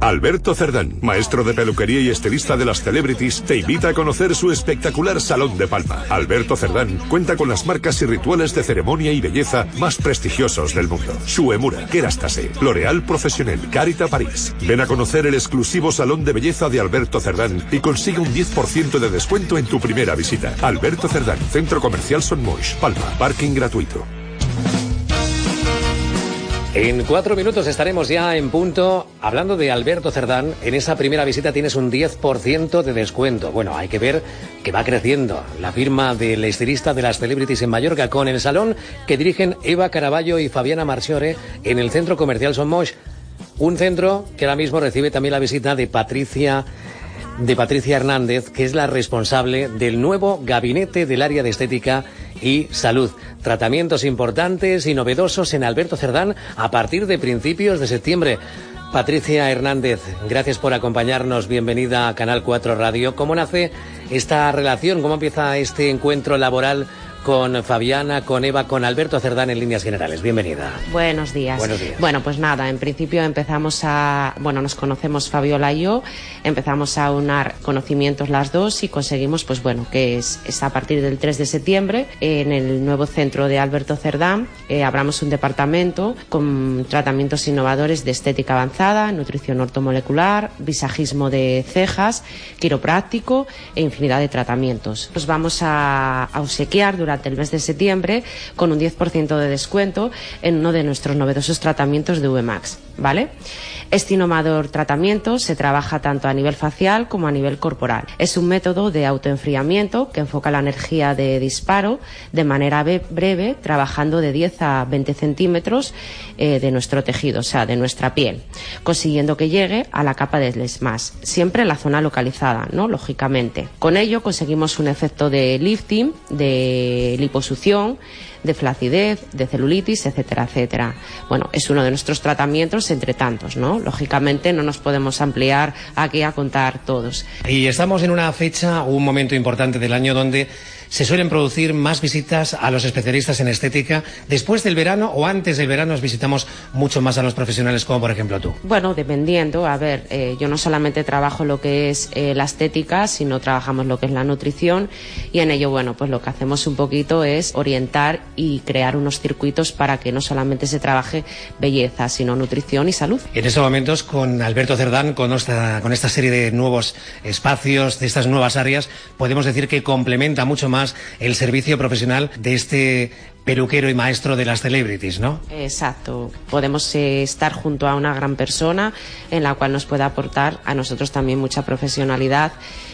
Alberto Cerdán, maestro de peluquería y estilista de las celebrities, te invita a conocer su espectacular Salón de Palma. Alberto Cerdán cuenta con las marcas y rituales de ceremonia y belleza más prestigiosos del mundo. Suemura, Kerastase, L'Oréal Professionnel, Carita París. Ven a conocer el exclusivo Salón de Belleza de Alberto Cerdán y consigue un 10% de descuento en tu primera visita. Alberto Cerdán, Centro Comercial Son Moix, Palma, parking gratuito. En cuatro minutos estaremos ya en punto hablando de Alberto Cerdán. En esa primera visita tienes un 10% de descuento. Bueno, hay que ver que va creciendo la firma del estilista de las celebrities en Mallorca con el salón que dirigen Eva Caraballo y Fabiana Marciore en el centro comercial Somos. Un centro que ahora mismo recibe también la visita de Patricia de Patricia Hernández, que es la responsable del nuevo gabinete del área de estética y salud. Tratamientos importantes y novedosos en Alberto Cerdán a partir de principios de septiembre. Patricia Hernández, gracias por acompañarnos. Bienvenida a Canal 4 Radio. ¿Cómo nace esta relación? ¿Cómo empieza este encuentro laboral con Fabiana, con Eva, con Alberto Cerdán en líneas generales. Bienvenida. Buenos días. Buenos días. Bueno, pues nada, en principio empezamos a, bueno, nos conocemos Fabiola y yo, empezamos a unar conocimientos las dos y conseguimos, pues bueno, que es, es a partir del 3 de septiembre en el nuevo centro de Alberto Cerdán eh, abramos un departamento con tratamientos innovadores de estética avanzada, nutrición ortomolecular, visajismo de cejas, quiropráctico e infinidad de tratamientos. Nos vamos a, a obsequiar durante durante el mes de septiembre con un 10% de descuento en uno de nuestros novedosos tratamientos de VMAX, ¿vale? Este innovador tratamiento se trabaja tanto a nivel facial como a nivel corporal. Es un método de autoenfriamiento que enfoca la energía de disparo de manera breve, trabajando de 10 a 20 centímetros eh, de nuestro tejido, o sea, de nuestra piel, consiguiendo que llegue a la capa del ESMAS, siempre en la zona localizada, ¿no? Lógicamente. Con ello conseguimos un efecto de lifting, de liposucción, de flacidez, de celulitis, etcétera, etcétera. Bueno, es uno de nuestros tratamientos entre tantos, ¿no? Lógicamente no nos podemos ampliar aquí a contar todos. Y estamos en una fecha, un momento importante del año donde se suelen producir más visitas a los especialistas en estética. Después del verano o antes del verano nos visitamos mucho más a los profesionales como por ejemplo tú. Bueno, dependiendo. A ver, eh, yo no solamente trabajo lo que es eh, la estética, sino trabajamos lo que es la nutrición y en ello, bueno, pues lo que hacemos un poquito es orientar y crear unos circuitos para que no solamente se trabaje belleza, sino nutrición y salud. En estos momentos con Alberto Cerdán, con esta, con esta serie de nuevos espacios, de estas nuevas áreas, podemos decir que complementa mucho más el servicio profesional de este peluquero y maestro de las celebrities, ¿no? Exacto. Podemos eh, estar junto a una gran persona en la cual nos puede aportar a nosotros también mucha profesionalidad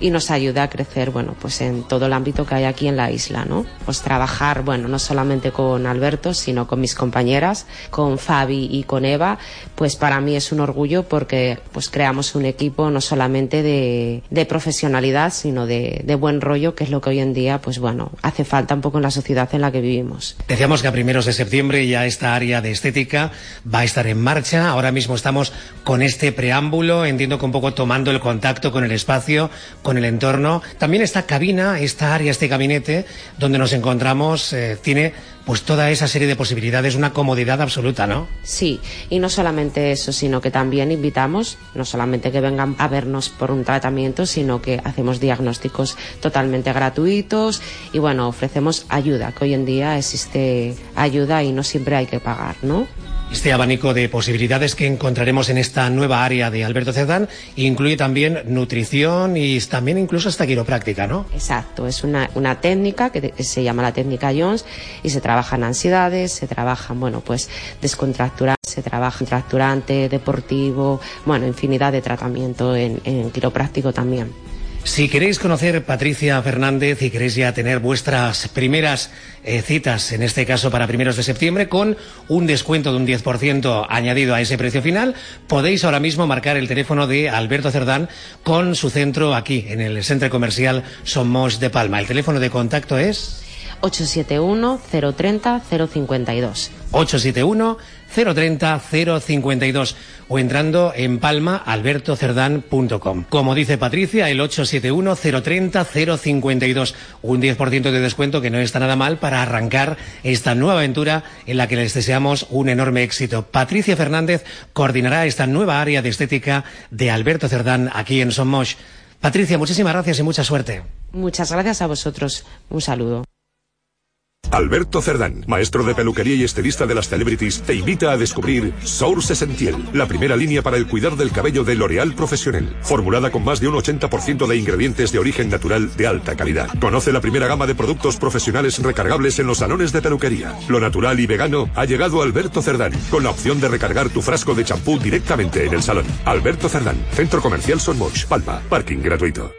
y nos ayuda a crecer, bueno, pues en todo el ámbito que hay aquí en la isla, ¿no? Pues trabajar, bueno, no solamente con Alberto, sino con mis compañeras, con Fabi y con Eva, pues para mí es un orgullo porque pues creamos un equipo no solamente de, de profesionalidad, sino de, de buen rollo, que es lo que hoy en día, pues bueno, hace falta un poco en la sociedad en la que vivimos. Decíamos que a primeros de septiembre ya esta área de estética va a estar en marcha. Ahora mismo estamos con este preámbulo, entiendo que un poco tomando el contacto con el espacio, con el entorno. También esta cabina, esta área, este gabinete donde nos encontramos, eh, tiene pues toda esa serie de posibilidades, una comodidad absoluta, ¿no? Sí, y no solamente eso, sino que también invitamos, no solamente que vengan a vernos por un tratamiento, sino que hacemos diagnósticos totalmente gratuitos y bueno, ofrecemos ayuda, que hoy en día existe ayuda y no siempre hay que pagar, ¿no? Este abanico de posibilidades que encontraremos en esta nueva área de Alberto Cerdán incluye también nutrición y también incluso hasta quiropráctica, ¿no? Exacto, es una, una técnica que se llama la técnica Jones y se trabajan ansiedades, se trabajan, bueno, pues descontracturantes, se trabaja contracturante, deportivo, bueno, infinidad de tratamiento en, en quiropráctico también. Si queréis conocer Patricia Fernández y queréis ya tener vuestras primeras eh, citas, en este caso para primeros de septiembre, con un descuento de un 10% añadido a ese precio final, podéis ahora mismo marcar el teléfono de Alberto Cerdán con su centro aquí, en el centro comercial Somos de Palma. El teléfono de contacto es... 871 030 052. 871 030 052 o entrando en palmaalbertocerdán.com. Como dice Patricia, el 871 030 052, un 10% de descuento que no está nada mal para arrancar esta nueva aventura en la que les deseamos un enorme éxito. Patricia Fernández coordinará esta nueva área de estética de Alberto Cerdán aquí en Somos. Patricia, muchísimas gracias y mucha suerte. Muchas gracias a vosotros. Un saludo. Alberto Cerdán, maestro de peluquería y estilista de las celebrities, te invita a descubrir Source Essentiel, la primera línea para el cuidar del cabello de L'Oréal Profesional, formulada con más de un 80% de ingredientes de origen natural de alta calidad. Conoce la primera gama de productos profesionales recargables en los salones de peluquería. Lo natural y vegano ha llegado Alberto Cerdán, con la opción de recargar tu frasco de champú directamente en el salón. Alberto Cerdán, Centro Comercial Son Palma, parking gratuito.